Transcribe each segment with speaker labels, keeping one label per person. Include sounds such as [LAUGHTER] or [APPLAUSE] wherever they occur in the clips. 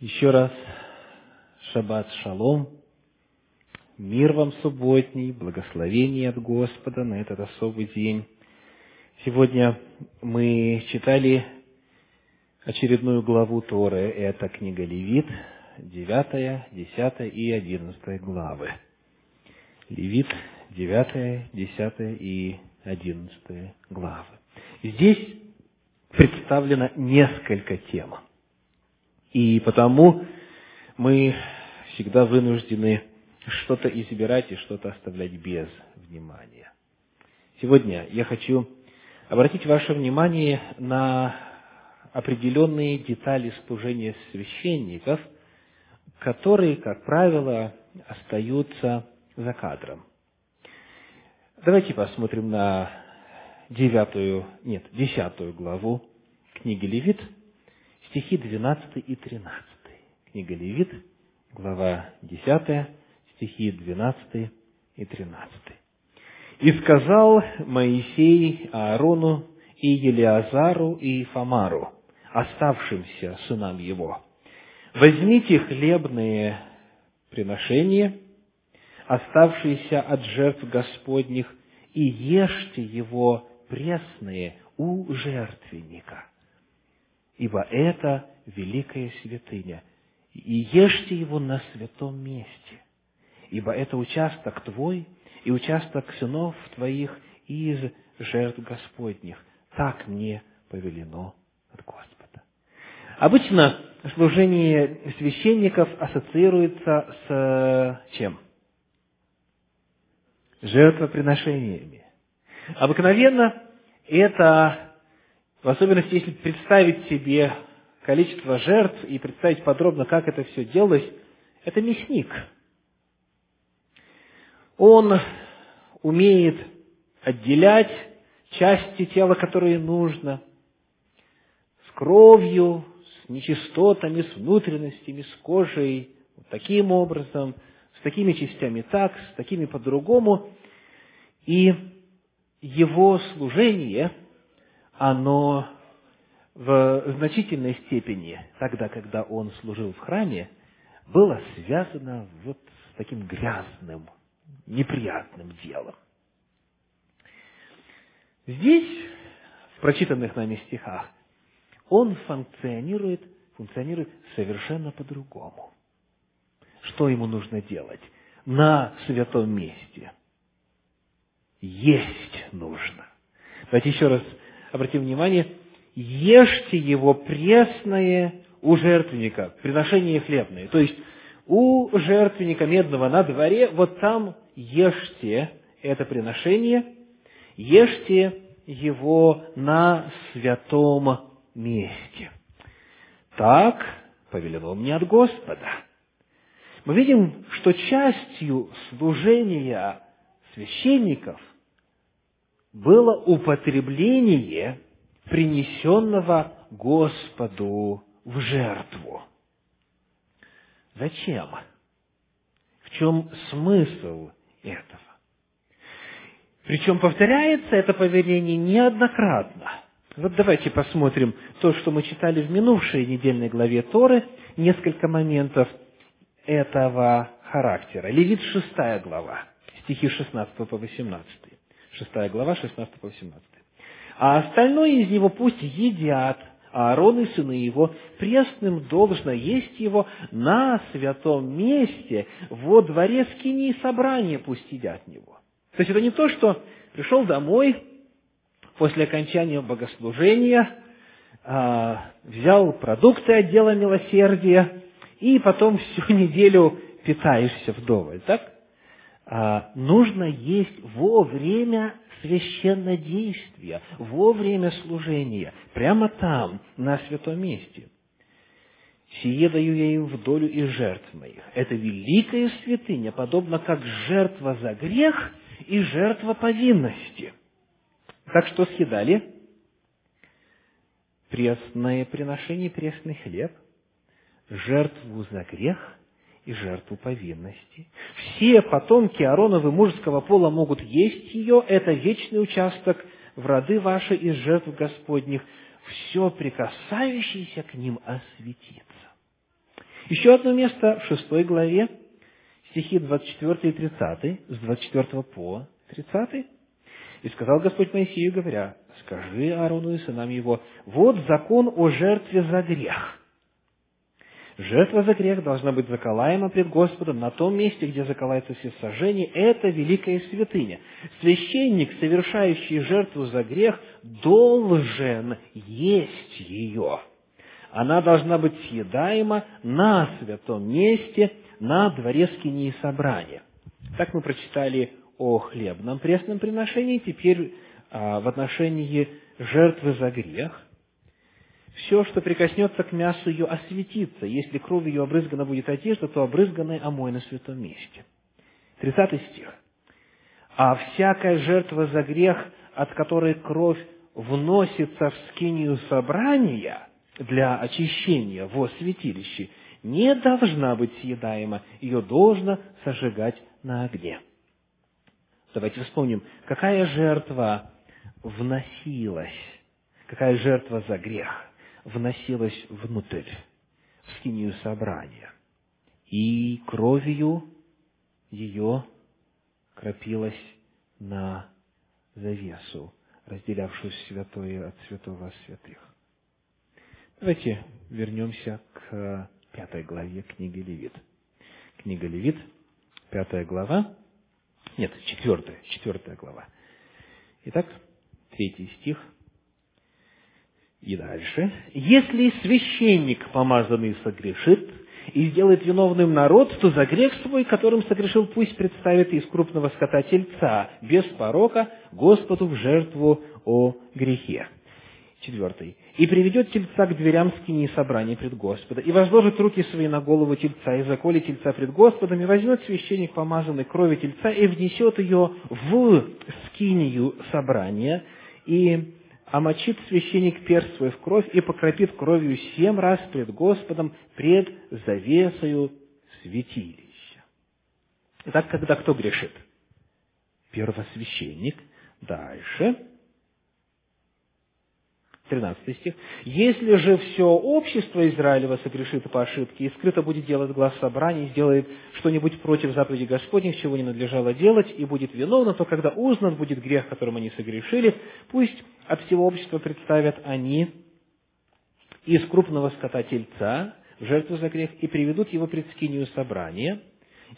Speaker 1: Еще раз шаббат шалом, мир вам субботний, благословение от Господа на этот особый день. Сегодня мы читали очередную главу Торы, это книга Левит, 9, 10 и 11 главы. Левит, 9, 10 и 11 главы. Здесь представлено несколько тем – и потому мы всегда вынуждены что-то избирать и что-то оставлять без внимания. Сегодня я хочу обратить ваше внимание на определенные детали служения священников, которые, как правило, остаются за кадром. Давайте посмотрим на девятую, нет, десятую главу книги Левит – стихи 12 и 13. Книга Левит, глава 10, стихи 12 и 13. «И сказал Моисей Аарону и Елиазару и Фамару, оставшимся сынам его, возьмите хлебные приношения, оставшиеся от жертв Господних, и ешьте его пресные у жертвенника ибо это великая святыня. И ешьте его на святом месте, ибо это участок твой и участок сынов твоих из жертв Господних. Так мне повелено от Господа. Обычно служение священников ассоциируется с чем? Жертвоприношениями. Обыкновенно это в особенности, если представить себе количество жертв и представить подробно, как это все делалось, это мясник. Он умеет отделять части тела, которые нужно, с кровью, с нечистотами, с внутренностями, с кожей, вот таким образом, с такими частями так, с такими по-другому. И его служение – оно в значительной степени, тогда, когда он служил в храме, было связано вот с таким грязным, неприятным делом. Здесь, в прочитанных нами стихах, он функционирует, функционирует совершенно по-другому. Что ему нужно делать? На святом месте. Есть нужно. Давайте еще раз обратим внимание, ешьте его пресное у жертвенника, приношение хлебное. То есть, у жертвенника медного на дворе, вот там ешьте это приношение, ешьте его на святом месте. Так повелено мне от Господа. Мы видим, что частью служения священников было употребление принесенного Господу в жертву. Зачем? В чем смысл этого? Причем повторяется это повеление неоднократно. Вот давайте посмотрим то, что мы читали в минувшей недельной главе Торы, несколько моментов этого характера. Левит шестая глава, стихи 16 по 18. 6 глава, 16 по 18. А остальное из него пусть едят, Аарон и сыны его, пресным должно есть его на святом месте, во дворе скини собрания пусть едят него. То есть это не то, что пришел домой после окончания богослужения, а, взял продукты отдела милосердия и потом всю [LAUGHS] неделю питаешься вдоволь, так? А, нужно есть во время священнодействия, во время служения, прямо там, на святом месте. «Сие даю я им в долю и жертв моих». Это великая святыня, подобно как жертва за грех и жертва повинности. Так что съедали? Пресное приношение, пресный хлеб, жертву за грех – и жертву повинности. Все потомки Аароновы мужеского пола могут есть ее, это вечный участок в роды ваши из жертв Господних, все прикасающееся к ним осветится. Еще одно место в шестой главе, стихи 24 и 30, с 24 по 30. «И сказал Господь Моисею, говоря, скажи Аарону и сынам его, вот закон о жертве за грех. Жертва за грех должна быть заколаема пред Господом на том месте, где заколается все сожжения. Это великая святыня. Священник, совершающий жертву за грех, должен есть ее. Она должна быть съедаема на святом месте, на дворе скинии собрания. Так мы прочитали о хлебном пресном приношении. Теперь а, в отношении жертвы за грех все, что прикоснется к мясу ее, осветится. Если кровь ее обрызгана будет одежда, то обрызганная омой на святом месте. 30 стих. А всякая жертва за грех, от которой кровь вносится в скинию собрания для очищения во святилище, не должна быть съедаема, ее должно сожигать на огне. Давайте вспомним, какая жертва вносилась, какая жертва за грех вносилась внутрь, в скинию собрания. И кровью ее кропилась на завесу, разделявшую святое от святого святых. Давайте вернемся к пятой главе книги Левит. Книга Левит, пятая глава, нет, четвертая, четвертая глава. Итак, третий стих – и дальше. Если священник помазанный согрешит и сделает виновным народ, то за грех свой, которым согрешил, пусть представит из крупного скота тельца, без порока, Господу в жертву о грехе. Четвертый. «И приведет тельца к дверям скини собрания пред Господа, и возложит руки свои на голову тельца, и заколет тельца пред Господом, и возьмет священник помазанной крови тельца, и внесет ее в скинию собрания, и омочит священник перст свой в кровь и покропит кровью семь раз пред Господом, пред завесою святилища. Итак, когда кто грешит? Первосвященник. Дальше. 13 стих. «Если же все общество Израилева согрешит по ошибке, и скрыто будет делать глаз собрания, и сделает что-нибудь против заповеди Господних, чего не надлежало делать, и будет виновно, то когда узнан будет грех, которым они согрешили, пусть от всего общества представят они из крупного скота тельца в жертву за грех, и приведут его пред скинию собрания,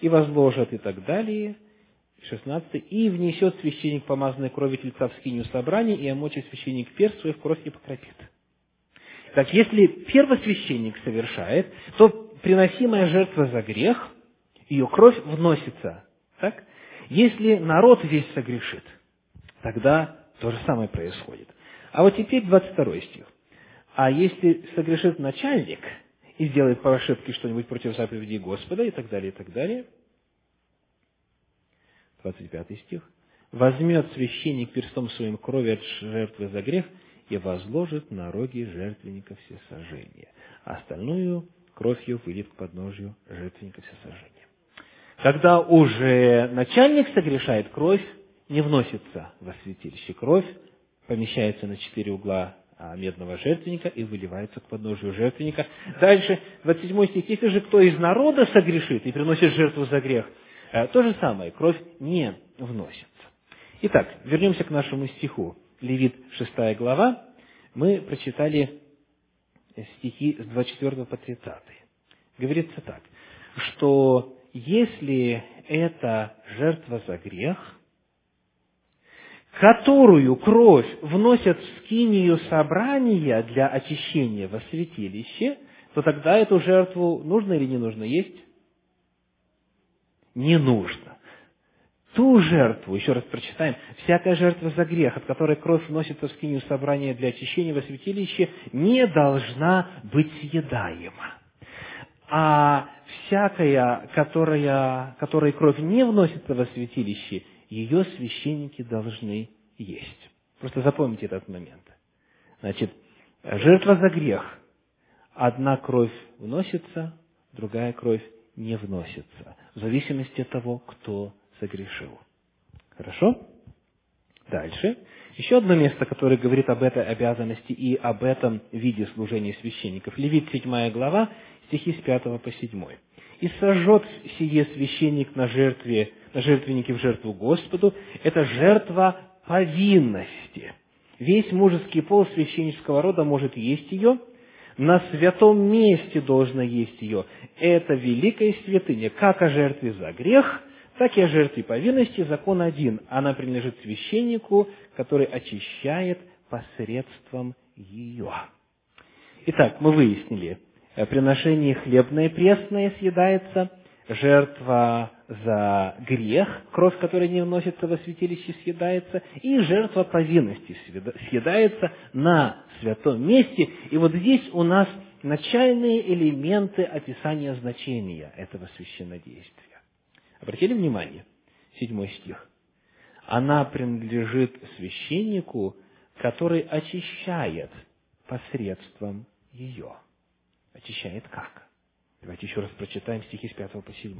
Speaker 1: и возложат и так далее, 16. «И внесет священник помазанной крови тельца в скинию собрания, и омочит священник перст свой в кровь и покропит». Так, если первосвященник совершает, то приносимая жертва за грех, ее кровь вносится. Так? Если народ весь согрешит, тогда то же самое происходит. А вот теперь 22 стих. А если согрешит начальник и сделает по ошибке что-нибудь против заповедей Господа и так далее, и так далее – 25 стих, возьмет священник перстом своим крови от жертвы за грех и возложит на роги жертвенника все сожжения. А остальную кровь ее выльет к подножию жертвенника все сожжения. Когда уже начальник согрешает, кровь не вносится во святилище. Кровь помещается на четыре угла а, медного жертвенника и выливается к подножию жертвенника. Дальше, 27 стих. Если же кто из народа согрешит и приносит жертву за грех, то же самое, кровь не вносится. Итак, вернемся к нашему стиху. Левит 6 глава. Мы прочитали стихи с 24 по 30. Говорится так, что если это жертва за грех, которую кровь вносят в скинию собрания для очищения во святилище, то тогда эту жертву нужно или не нужно есть? Не нужно. Ту жертву, еще раз прочитаем, всякая жертва за грех, от которой кровь вносится в скинию собрания для очищения во святилище, не должна быть съедаема. А всякая, которая, которой кровь не вносится во святилище, ее священники должны есть. Просто запомните этот момент. Значит, жертва за грех. Одна кровь вносится, другая кровь не вносится, в зависимости от того, кто согрешил. Хорошо? Дальше. Еще одно место, которое говорит об этой обязанности и об этом виде служения священников. Левит 7 глава, стихи с 5 по 7. «И сожжет сие священник на жертве, на жертвеннике в жертву Господу, это жертва повинности. Весь мужеский пол священнического рода может есть ее, на святом месте должно есть ее. Это великая святыня, как о жертве за грех, так и о жертве повинности закон один. Она принадлежит священнику, который очищает посредством ее. Итак, мы выяснили, э, приношение хлебное пресное съедается, жертва за грех, кровь, которая не вносится во святилище, съедается, и жертва повинности съедается на святом месте. И вот здесь у нас начальные элементы описания значения этого священнодействия. Обратили внимание? Седьмой стих. Она принадлежит священнику, который очищает посредством ее. Очищает как? Давайте еще раз прочитаем стихи с 5 по 7.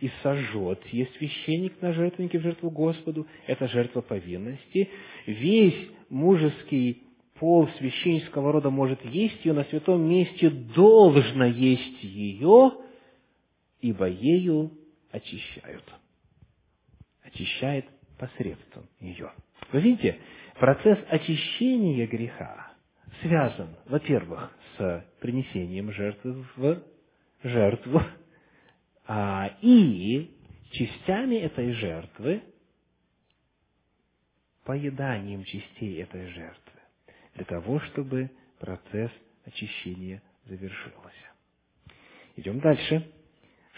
Speaker 1: «И сожжет есть священник на жертвеннике в жертву Господу, это жертва повинности. Весь мужеский пол священнического рода может есть ее, на святом месте должно есть ее, ибо ею очищают». Очищает посредством ее. Вы видите, процесс очищения греха связан, во-первых, с принесением жертвы в жертву, а, и частями этой жертвы, поеданием частей этой жертвы, для того, чтобы процесс очищения завершился. Идем дальше.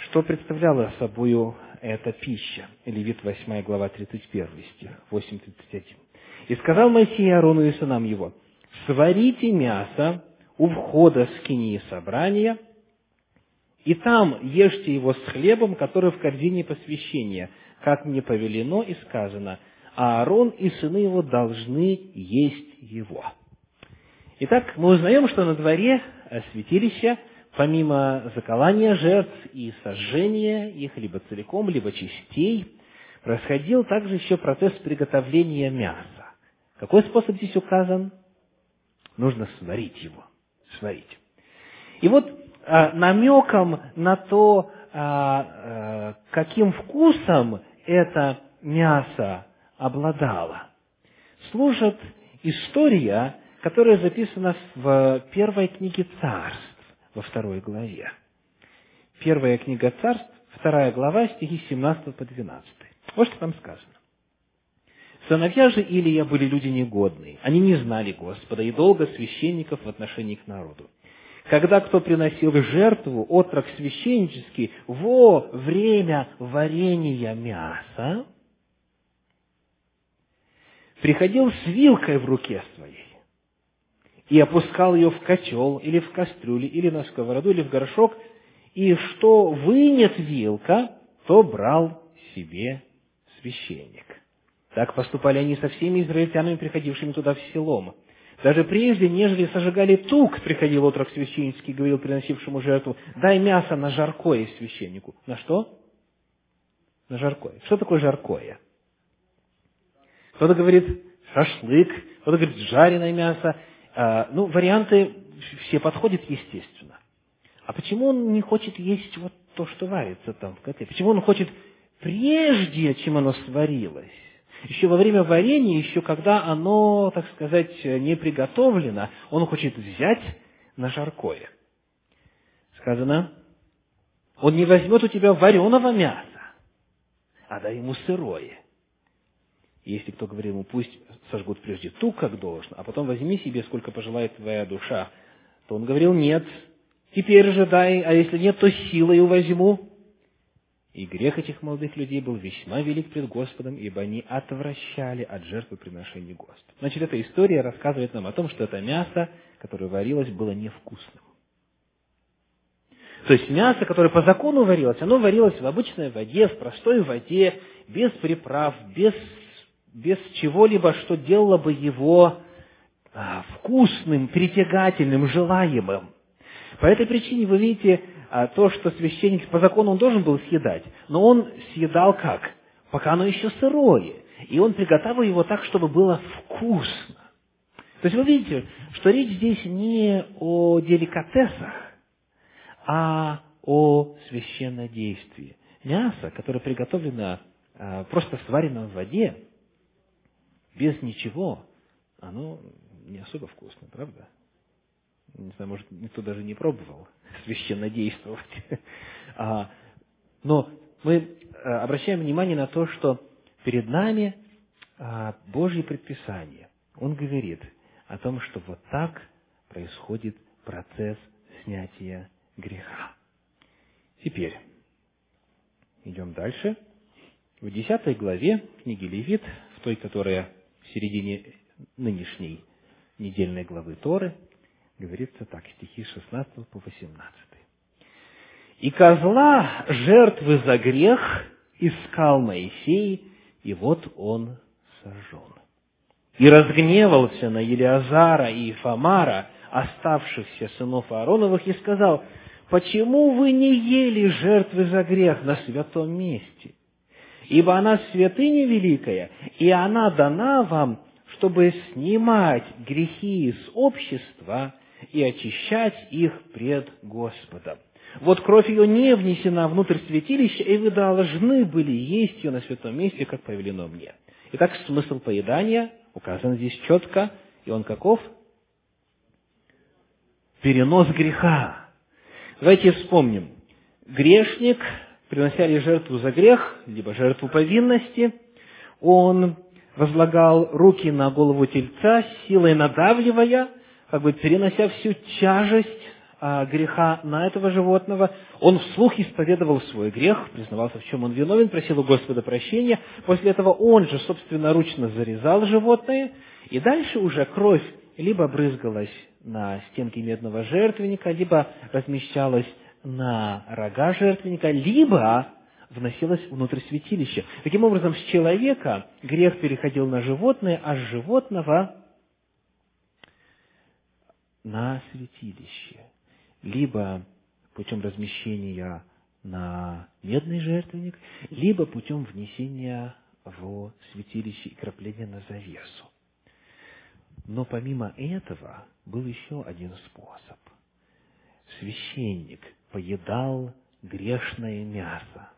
Speaker 1: Что представляла собою эта пища? Левит 8 глава 31 стих, 8.31. «И сказал Моисей Аарону и сынам его, сварите мясо у входа скинии собрания, и там ешьте его с хлебом, который в корзине посвящения, как мне повелено и сказано, а Аарон и сыны его должны есть его». Итак, мы узнаем, что на дворе святилища, помимо заколания жертв и сожжения их либо целиком, либо частей, происходил также еще процесс приготовления мяса. Какой способ здесь указан? Нужно сварить его. Сварить. И вот намеком на то, а, а, каким вкусом это мясо обладало, служит история, которая записана в первой книге царств, во второй главе. Первая книга царств, вторая глава, стихи 17 по 12. Вот что там сказано. Сыновья же Илия были люди негодные. Они не знали Господа и долго священников в отношении к народу. Когда кто приносил жертву, отрок священнический, во время варения мяса, приходил с вилкой в руке своей и опускал ее в котел, или в кастрюлю, или на сковороду, или в горшок, и что вынет вилка, то брал себе священник. Так поступали они со всеми израильтянами, приходившими туда в селом. Даже прежде, нежели сожигали тук, приходил отрок священнический, говорил приносившему жертву, дай мясо на жаркое священнику. На что? На жаркое. Что такое жаркое? Кто-то говорит шашлык, кто-то говорит жареное мясо. А, ну, варианты все подходят естественно. А почему он не хочет есть вот то, что варится там в котле? Почему он хочет прежде, чем оно сварилось? Еще во время варенья, еще когда оно, так сказать, не приготовлено, он хочет взять на жаркое. Сказано, он не возьмет у тебя вареного мяса, а дай ему сырое. Если кто говорит ему, пусть сожгут прежде ту, как должно, а потом возьми себе, сколько пожелает твоя душа, то он говорил, нет, теперь же дай, а если нет, то силой возьму. И грех этих молодых людей был весьма велик пред Господом, ибо они отвращали от жертвы приношения Господу. Значит, эта история рассказывает нам о том, что это мясо, которое варилось, было невкусным. То есть мясо, которое по закону варилось, оно варилось в обычной воде, в простой воде, без приправ, без, без чего-либо, что делало бы его а, вкусным, притягательным, желаемым. По этой причине вы видите, то, что священник по закону он должен был съедать, но он съедал как? Пока оно еще сырое. И он приготовил его так, чтобы было вкусно. То есть вы видите, что речь здесь не о деликатесах, а о священнодействии. Мясо, которое приготовлено а, просто сварено в воде, без ничего, оно не особо вкусно, правда? Не знаю, может, никто даже не пробовал [LAUGHS] священно действовать. [LAUGHS] А, но мы а, обращаем внимание на то, что перед нами Божье предписание. Он говорит о том, что вот так происходит процесс снятия греха. Теперь идем дальше. В десятой главе книги Левит, в той, которая в середине нынешней недельной главы Торы, говорится так, стихи 16 по 18. «И козла жертвы за грех искал Моисей, и вот он сожжен. И разгневался на Елиазара и Фомара, оставшихся сынов Аароновых, и сказал, «Почему вы не ели жертвы за грех на святом месте? Ибо она святыня великая, и она дана вам чтобы снимать грехи из общества и очищать их пред Господом. Вот кровь ее не внесена внутрь святилища, и вы должны были есть ее на святом месте, как повелено мне. Итак, смысл поедания указан здесь четко, и он каков? Перенос греха. Давайте вспомним. Грешник, принося ли жертву за грех, либо жертву повинности, он возлагал руки на голову тельца, силой надавливая, как бы перенося всю тяжесть а, греха на этого животного, он вслух исповедовал свой грех, признавался, в чем он виновен, просил у Господа прощения. После этого он же собственноручно зарезал животное, и дальше уже кровь либо брызгалась на стенки медного жертвенника, либо размещалась на рога жертвенника, либо вносилось внутрь святилища. Таким образом, с человека грех переходил на животное, а с животного на святилище. Либо путем размещения на медный жертвенник, либо путем внесения в святилище и крапления на завесу. Но помимо этого был еще один способ. Священник поедал грешное мясо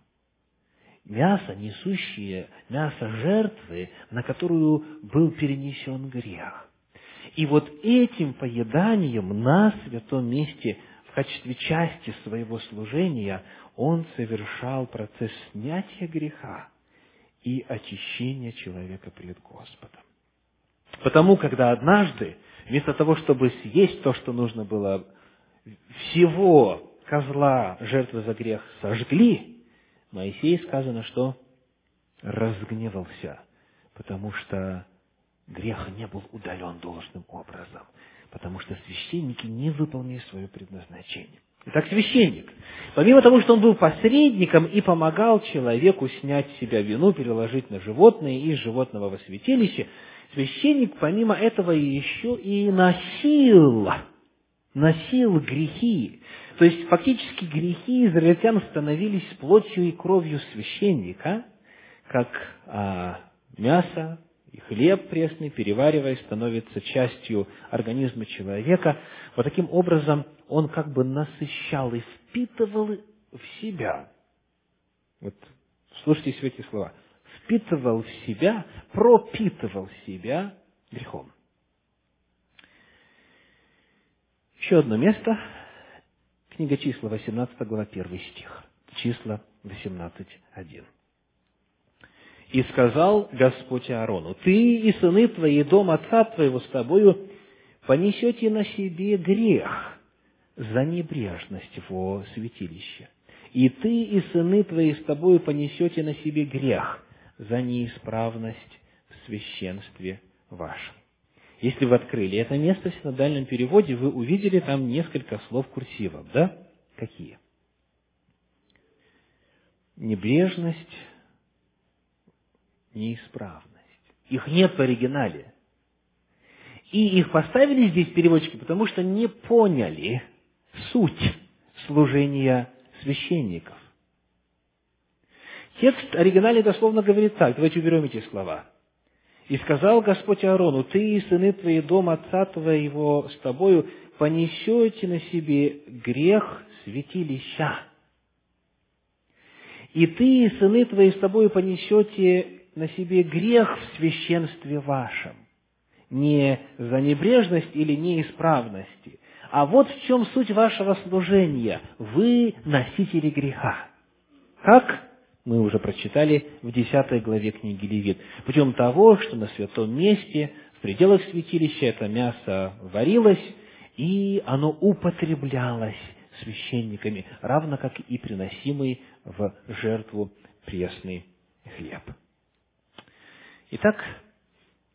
Speaker 1: мясо, несущее мясо жертвы, на которую был перенесен грех. И вот этим поеданием на святом месте в качестве части своего служения он совершал процесс снятия греха и очищения человека пред Господом. Потому, когда однажды, вместо того, чтобы съесть то, что нужно было, всего козла жертвы за грех сожгли, Моисей сказано, что разгневался, потому что грех не был удален должным образом, потому что священники не выполнили свое предназначение. Итак, священник, помимо того, что он был посредником и помогал человеку снять с себя вину, переложить на животное и из животного во святилище, священник, помимо этого, еще и носил, носил грехи то есть, фактически грехи израильтян становились плотью и кровью священника, как а, мясо и хлеб пресный, перевариваясь, становится частью организма человека. Вот таким образом он как бы насыщал и впитывал в себя. Вот слушайте все эти слова. Впитывал в себя, пропитывал себя грехом. Еще одно место Книга числа, 18 глава, 1 стих. Числа 18, 1. «И сказал Господь Аарону, «Ты и сыны твои, дом отца твоего с тобою понесете на себе грех за небрежность во святилище. И ты и сыны твои с тобою понесете на себе грех за неисправность в священстве вашем». Если вы открыли это место в синодальном переводе, вы увидели там несколько слов курсивом, да? Какие? Небрежность, неисправность. Их нет в оригинале. И их поставили здесь переводчики, потому что не поняли суть служения священников. Текст оригинале дословно говорит так. Давайте уберем эти слова. И сказал Господь Аарону, ты и сыны твои, дом отца твоего с тобою, понесете на себе грех святилища. И ты, и сыны твои, с тобой понесете на себе грех в священстве вашем, не за небрежность или неисправности, а вот в чем суть вашего служения. Вы носители греха. Как? Мы уже прочитали в 10 главе книги Левит. Путем того, что на святом месте, в пределах святилища, это мясо варилось, и оно употреблялось священниками, равно как и приносимый в жертву пресный хлеб. Итак,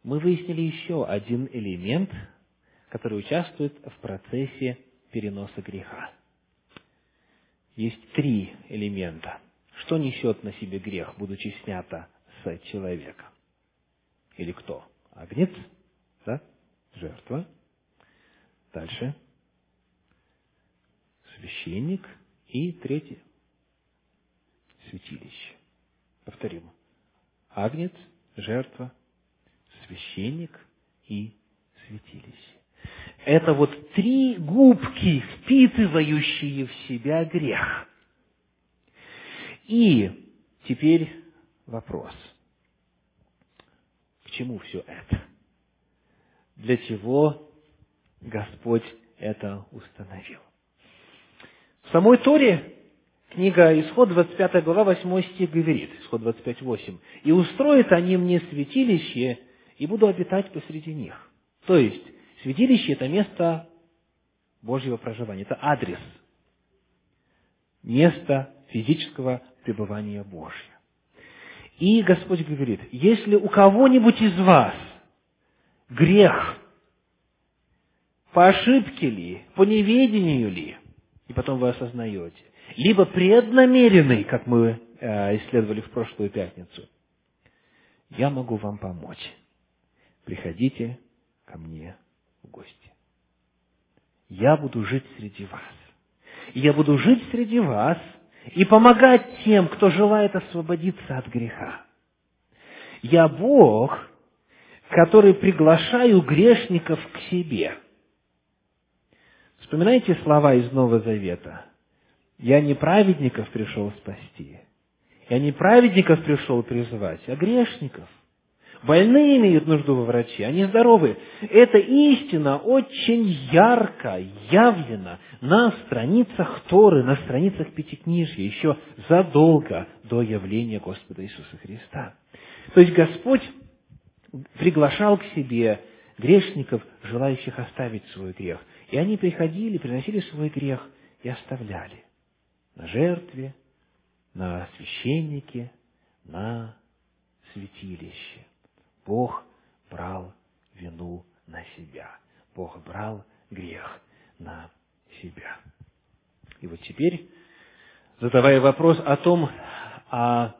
Speaker 1: мы выяснили еще один элемент, который участвует в процессе переноса греха. Есть три элемента. Что несет на себе грех, будучи снято с человека? Или кто? Агнец, да? Жертва. Дальше. Священник. И третье. Святилище. Повторим. Агнец, жертва, священник и святилище. Это вот три губки, впитывающие в себя грех. И теперь вопрос. К чему все это? Для чего Господь это установил? В самой Торе Книга Исход, 25 глава, 8 стих говорит, Исход 25, 8. «И устроят они мне святилище, и буду обитать посреди них». То есть, святилище – это место Божьего проживания, это адрес, место физического пребывания Божьего. И Господь говорит, если у кого-нибудь из вас грех, по ошибке ли, по неведению ли, и потом вы осознаете, либо преднамеренный, как мы э, исследовали в прошлую пятницу, я могу вам помочь. Приходите ко мне в гости. Я буду жить среди вас. Я буду жить среди вас и помогать тем, кто желает освободиться от греха. Я Бог, который приглашаю грешников к себе. Вспоминайте слова из Нового Завета. Я не праведников пришел спасти. Я не праведников пришел призвать, а грешников. Больные имеют нужду во враче, они здоровы. Эта истина очень ярко явлена на страницах Торы, на страницах Пятикнижья, еще задолго до явления Господа Иисуса Христа. То есть Господь приглашал к себе грешников, желающих оставить свой грех. И они приходили, приносили свой грех и оставляли на жертве, на священнике, на святилище. Бог брал вину на себя. Бог брал грех на себя. И вот теперь, задавая вопрос о том, а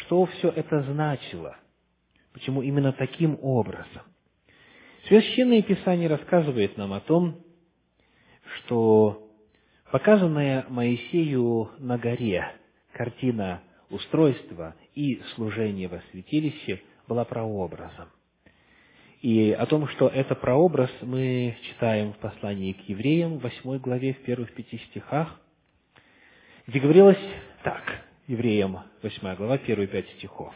Speaker 1: что все это значило, почему именно таким образом. Священное Писание рассказывает нам о том, что Показанная Моисею на горе картина устройства и служения во святилище была прообразом. И о том, что это прообраз, мы читаем в послании к евреям, в 8 главе, в первых пяти стихах, где говорилось так, евреям, 8 глава, первые пять стихов.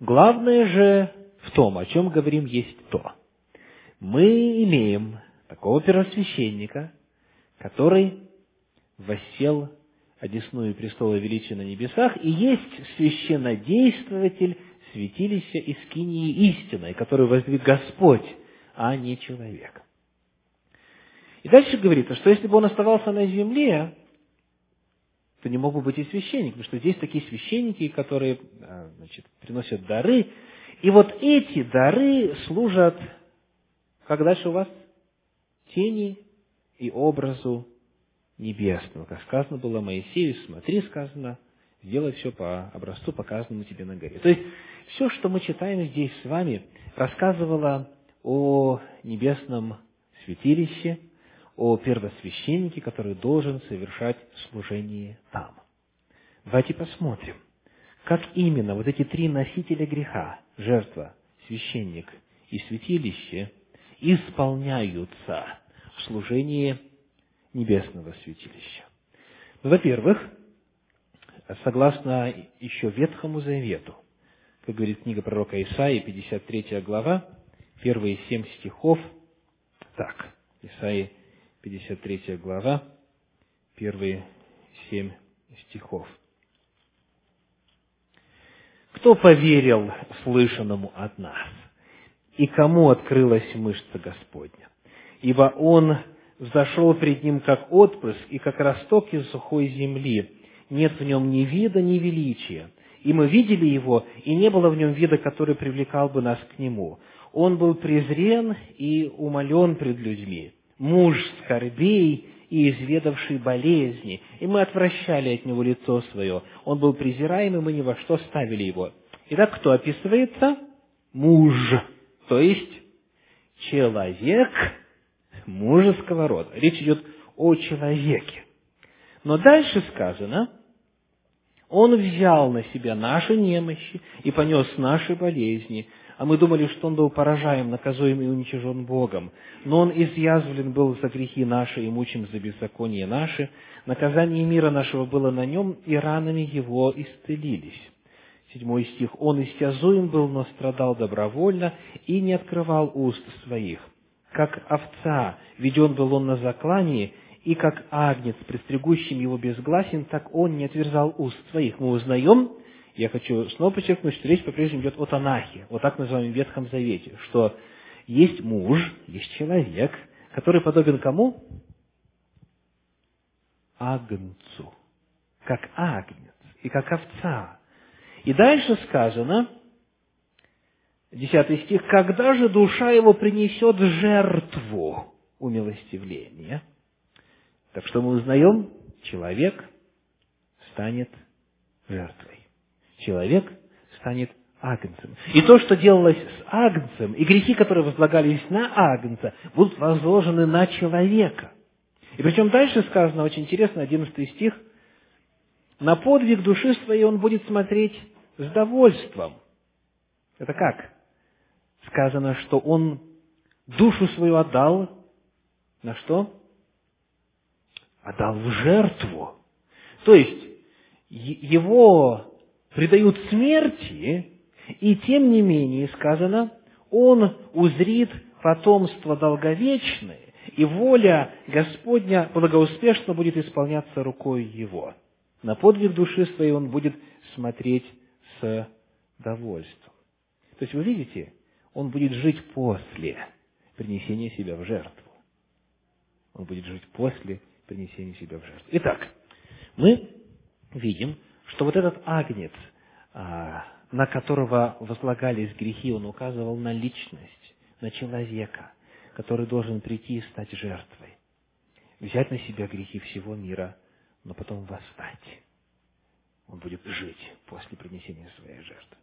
Speaker 1: «Главное же в том, о чем говорим, есть то. Мы имеем такого первосвященника, который воссел одесную престола величия на небесах, и есть священнодействователь святилища и скинии истины, который воздвиг Господь, а не человек. И дальше говорится, что если бы он оставался на земле, то не мог бы быть и священник, потому что здесь такие священники, которые а, значит, приносят дары, и вот эти дары служат, как дальше у вас, тени и образу небесного. Как сказано было Моисею, смотри, сказано, сделай все по образцу, показанному тебе на горе. То есть, все, что мы читаем здесь с вами, рассказывало о небесном святилище, о первосвященнике, который должен совершать служение там. Давайте посмотрим, как именно вот эти три носителя греха, жертва, священник и святилище, исполняются в служении небесного святилища? Ну, во-первых, согласно еще Ветхому Завету, как говорит книга пророка Исаии, 53 глава, первые семь стихов, так, Исаии, 53 глава, первые семь стихов. Кто поверил слышанному от нас? И кому открылась мышца Господня? Ибо Он взошел пред Ним как отпрыск и как росток из сухой земли. Нет в Нем ни вида, ни величия. И мы видели Его, и не было в Нем вида, который привлекал бы нас к Нему. Он был презрен и умолен пред людьми, муж скорбей и изведавший болезни, и мы отвращали от него лицо свое. Он был презираем, и мы ни во что ставили его. Итак, кто описывается? Муж, то есть человек мужеского рода. Речь идет о человеке. Но дальше сказано, он взял на себя наши немощи и понес наши болезни, а мы думали, что Он был поражаем, наказуем и уничижен Богом. Но Он изъязвлен был за грехи наши и мучим за беззаконие наши. Наказание мира нашего было на Нем, и ранами Его исцелились. Седьмой стих. «Он истязуем был, но страдал добровольно и не открывал уст своих. Как овца веден был он на заклании, и как агнец, пристригущим его безгласен, так он не отверзал уст своих». Мы узнаем, я хочу снова подчеркнуть, что речь по-прежнему идет о Танахе, о так называемом Ветхом Завете, что есть муж, есть человек, который подобен кому? Агнцу. Как агнец и как овца. И дальше сказано, десятый стих, «Когда же душа его принесет жертву умилостивления?» Так что мы узнаем, человек станет жертвой человек станет агнцем. И то, что делалось с агнцем, и грехи, которые возлагались на агнца, будут возложены на человека. И причем дальше сказано, очень интересно, 11 стих, «На подвиг души своей он будет смотреть с довольством». Это как? Сказано, что он душу свою отдал на что? Отдал в жертву. То есть, его предают смерти, и тем не менее сказано, он узрит потомство долговечное, и воля Господня благоуспешно будет исполняться рукой его. На подвиг души своей он будет смотреть с довольством. То есть вы видите, он будет жить после принесения себя в жертву. Он будет жить после принесения себя в жертву. Итак, мы видим, что вот этот агнец, а, на которого возлагались грехи, он указывал на личность, на человека, который должен прийти и стать жертвой, взять на себя грехи всего мира, но потом восстать. Он будет жить после принесения своей жертвы.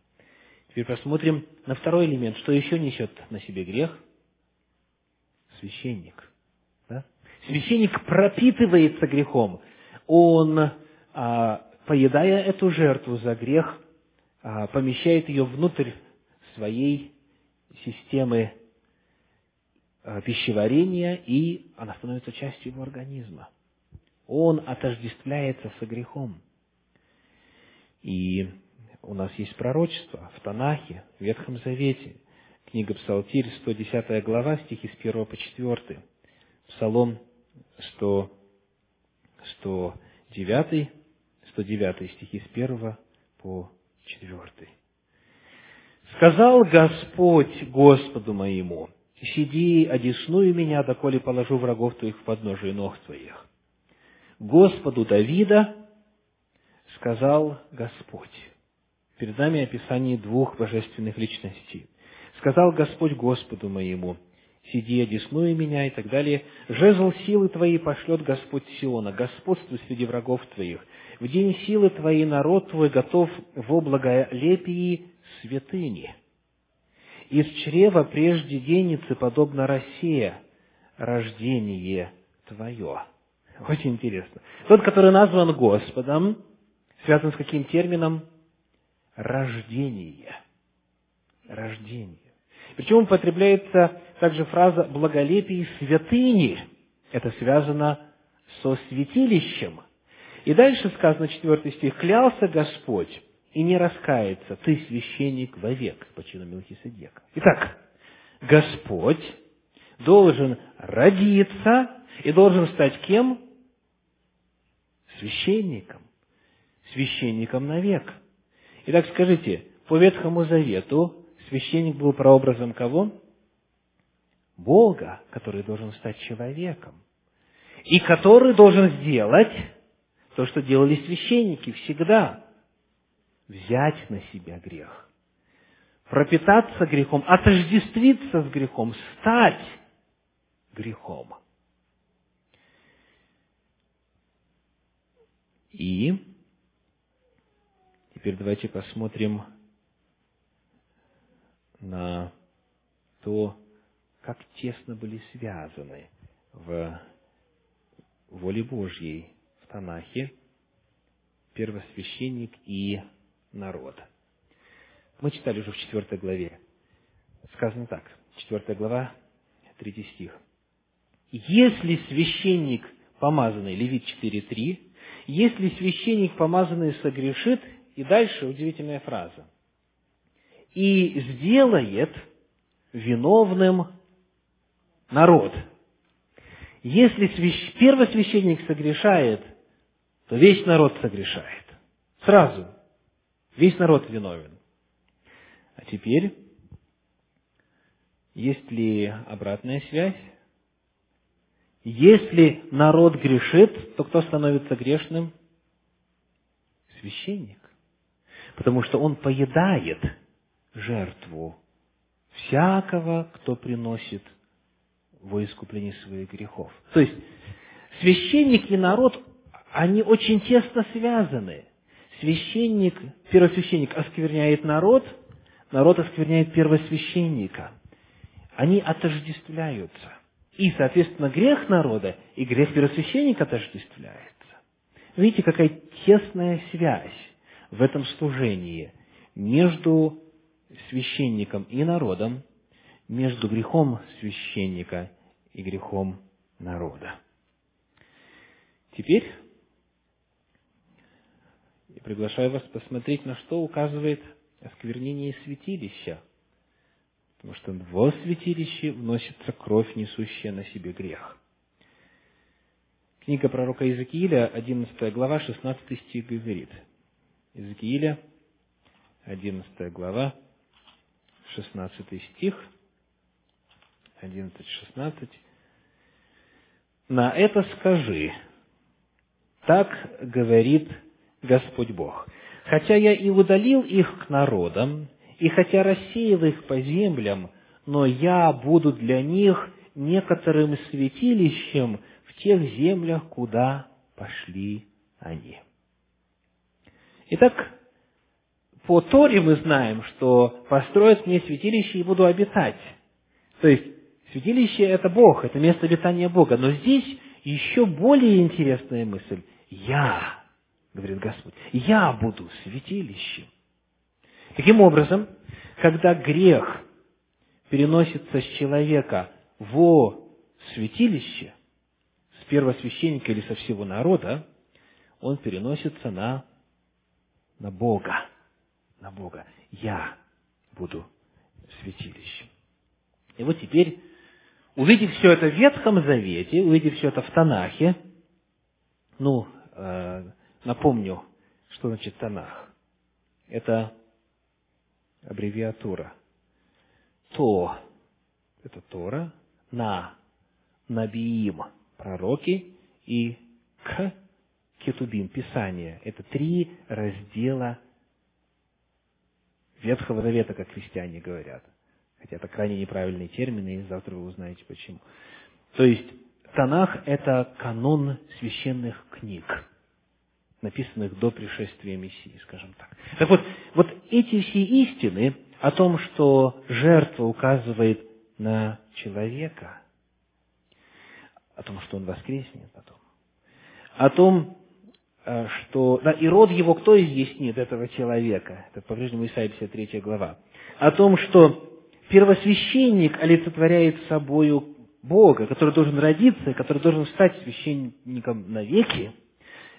Speaker 1: Теперь посмотрим на второй элемент. Что еще несет на себе грех? Священник. Да? Священник пропитывается грехом. Он а, поедая эту жертву за грех, а, помещает ее внутрь своей системы а, пищеварения, и она становится частью его организма. Он отождествляется со грехом. И у нас есть пророчество в Танахе, в Ветхом Завете, книга Псалтирь, 110 глава, стихи с 1 по 4, Псалом 100, 109, 109 стихи с 1 по 4. «Сказал Господь Господу моему, сиди, одесную меня, доколе положу врагов твоих в подножие ног твоих. Господу Давида сказал Господь». Перед нами описание двух божественных личностей. «Сказал Господь Господу моему, сиди, одесную меня» и так далее. «Жезл силы твоей пошлет Господь Сиона, господство среди врагов твоих. В день силы твоей народ твой готов в облаголепии святыни. Из чрева прежде денницы, подобно Россия, рождение твое. Очень интересно. Тот, который назван Господом, связан с каким термином? Рождение. Рождение. Причем употребляется также фраза «благолепие святыни». Это связано со святилищем. И дальше сказано, 4 стих, «Клялся Господь, и не раскается, ты священник вовек по чину Мелхиседека». Итак, Господь должен родиться и должен стать кем? Священником. Священником навек. Итак, скажите, по Ветхому Завету священник был прообразом кого? Бога, который должен стать человеком. И который должен сделать то, что делали священники всегда. Взять на себя грех. Пропитаться грехом, отождествиться с грехом, стать грехом. И теперь давайте посмотрим на то, как тесно были связаны в воле Божьей в Танахе первосвященник и народ. Мы читали уже в четвертой главе. Сказано так, четвертая глава, третий стих. Если священник помазанный, Левит 4.3, если священник помазанный согрешит, и дальше удивительная фраза, и сделает виновным народ. Если свящ... первосвященник согрешает, то весь народ согрешает. Сразу. Весь народ виновен. А теперь, есть ли обратная связь? Если народ грешит, то кто становится грешным? Священник. Потому что он поедает жертву всякого, кто приносит во искупление своих грехов. То есть, священник и народ, они очень тесно связаны. Священник, первосвященник оскверняет народ, народ оскверняет первосвященника. Они отождествляются. И, соответственно, грех народа и грех первосвященника отождествляется. Видите, какая тесная связь в этом служении между священником и народом, между грехом священника и грехом народа. Теперь я приглашаю вас посмотреть, на что указывает осквернение святилища. Потому что во святилище вносится кровь, несущая на себе грех. Книга пророка Иезекииля, 11 глава, 16 стих говорит. Иезекииля, 11 глава, 16 стих, 11-16. На это скажи, так говорит Господь Бог. Хотя я и удалил их к народам, и хотя рассеял их по землям, но я буду для них некоторым святилищем в тех землях, куда пошли они. Итак, по Торе мы знаем, что построят мне святилище и буду обитать. То есть, святилище – это Бог, это место обитания Бога. Но здесь еще более интересная мысль. Я, говорит Господь, я буду святилищем. Таким образом, когда грех переносится с человека во святилище, с первосвященника или со всего народа, он переносится на, на Бога на Бога. Я буду святилищем. И вот теперь, увидев все это в Ветхом Завете, увидев все это в Танахе, ну, э, напомню, что значит Танах. Это аббревиатура. То – это Тора, на – Набиим – пророки, и к – Кетубим – Писание. Это три раздела Ветхого Завета, как христиане говорят. Хотя это крайне неправильный термин, и завтра вы узнаете почему. То есть, Танах – это канон священных книг, написанных до пришествия Мессии, скажем так. Так вот, вот эти все истины о том, что жертва указывает на человека, о том, что он воскреснет потом, о том, что, да, и род его кто изъяснит этого человека? Это по-прежнему Исайя 53 глава. О том, что первосвященник олицетворяет собою Бога, который должен родиться, который должен стать священником навеки,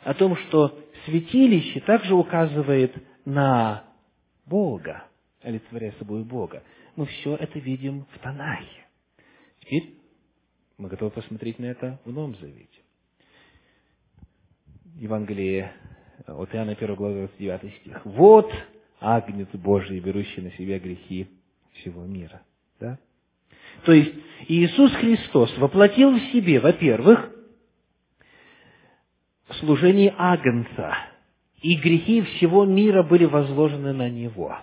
Speaker 1: о том, что святилище также указывает на Бога, олицетворяя собой Бога. Мы все это видим в Танахе. Теперь мы готовы посмотреть на это в Новом Завете. Евангелие от Иоанна 1 глава 29 стих. «Вот Агнец Божий, берущий на себя грехи всего мира». Да? То есть Иисус Христос воплотил в себе, во-первых, служение Агнца, и грехи всего мира были возложены на Него.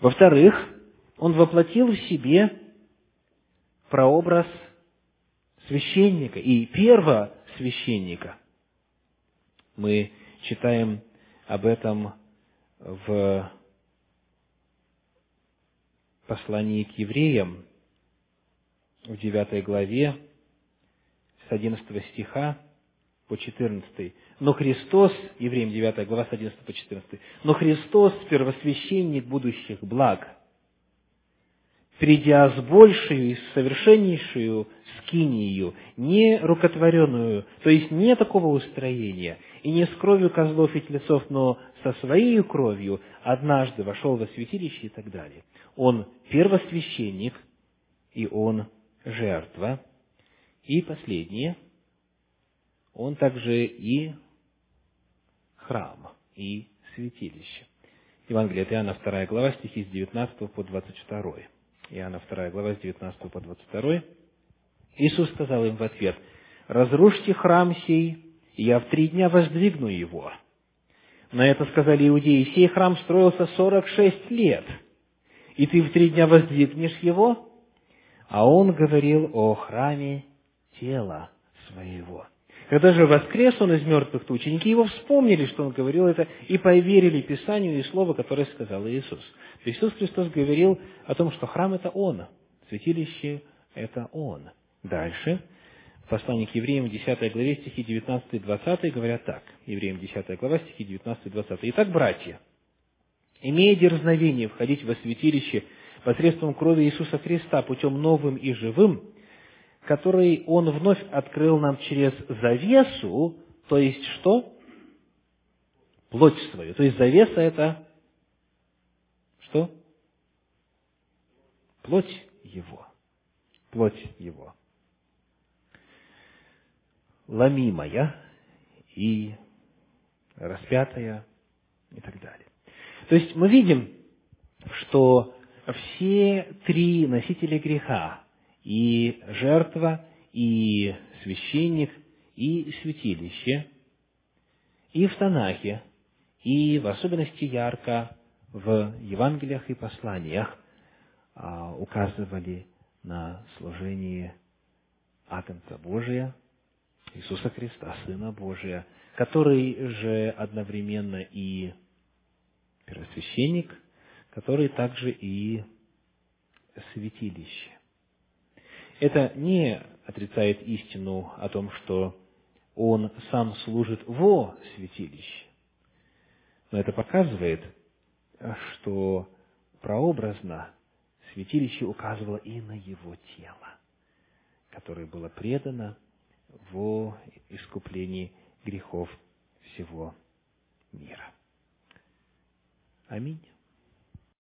Speaker 1: Во-вторых, Он воплотил в себе прообраз священника и первосвященника. Мы читаем об этом в послании к евреям, в 9 главе, с 11 стиха по 14. Но Христос, евреям 9 глава, с 11 по 14. Но Христос, первосвященник будущих благ, придя с большей и совершеннейшую скинию, не рукотворенную, то есть не такого устроения, и не с кровью козлов и телецов, но со своей кровью, однажды вошел во святилище и так далее. Он первосвященник, и он жертва. И последнее, он также и храм, и святилище. Евангелие от Иоанна, 2 глава, стихи с 19 по 22. Иоанна 2 глава, с 19 по 22. Иисус сказал им в ответ, «Разрушьте храм сей, и я в три дня воздвигну его». На это сказали иудеи, «Сей храм строился сорок шесть лет, и ты в три дня воздвигнешь его?» А он говорил о храме тела своего. Когда же воскрес он из мертвых, то ученики его вспомнили, что он говорил это, и поверили Писанию и Слову, которое сказал Иисус. Иисус Христос говорил о том, что храм – это Он, святилище – это Он. Дальше, в послании к евреям, 10 главе, стихи 19 и 20 говорят так. Евреям 10 глава, стихи 19 и 20. «Итак, братья, имея дерзновение входить во святилище посредством крови Иисуса Христа путем новым и живым, который Он вновь открыл нам через завесу, то есть что? Плоть свою. То есть завеса – это что? Плоть Его. Плоть Его. Ломимая и распятая и так далее. То есть мы видим, что все три носителя греха, и жертва, и священник, и святилище, и в Танахе, и в особенности ярко в Евангелиях и посланиях а, указывали на служение Агнца Божия, Иисуса Христа, Сына Божия, который же одновременно и первосвященник, который также и святилище. Это не отрицает истину о том, что он сам служит во святилище. Но это показывает, что прообразно святилище указывало и на его тело, которое было предано во искуплении грехов всего мира. Аминь.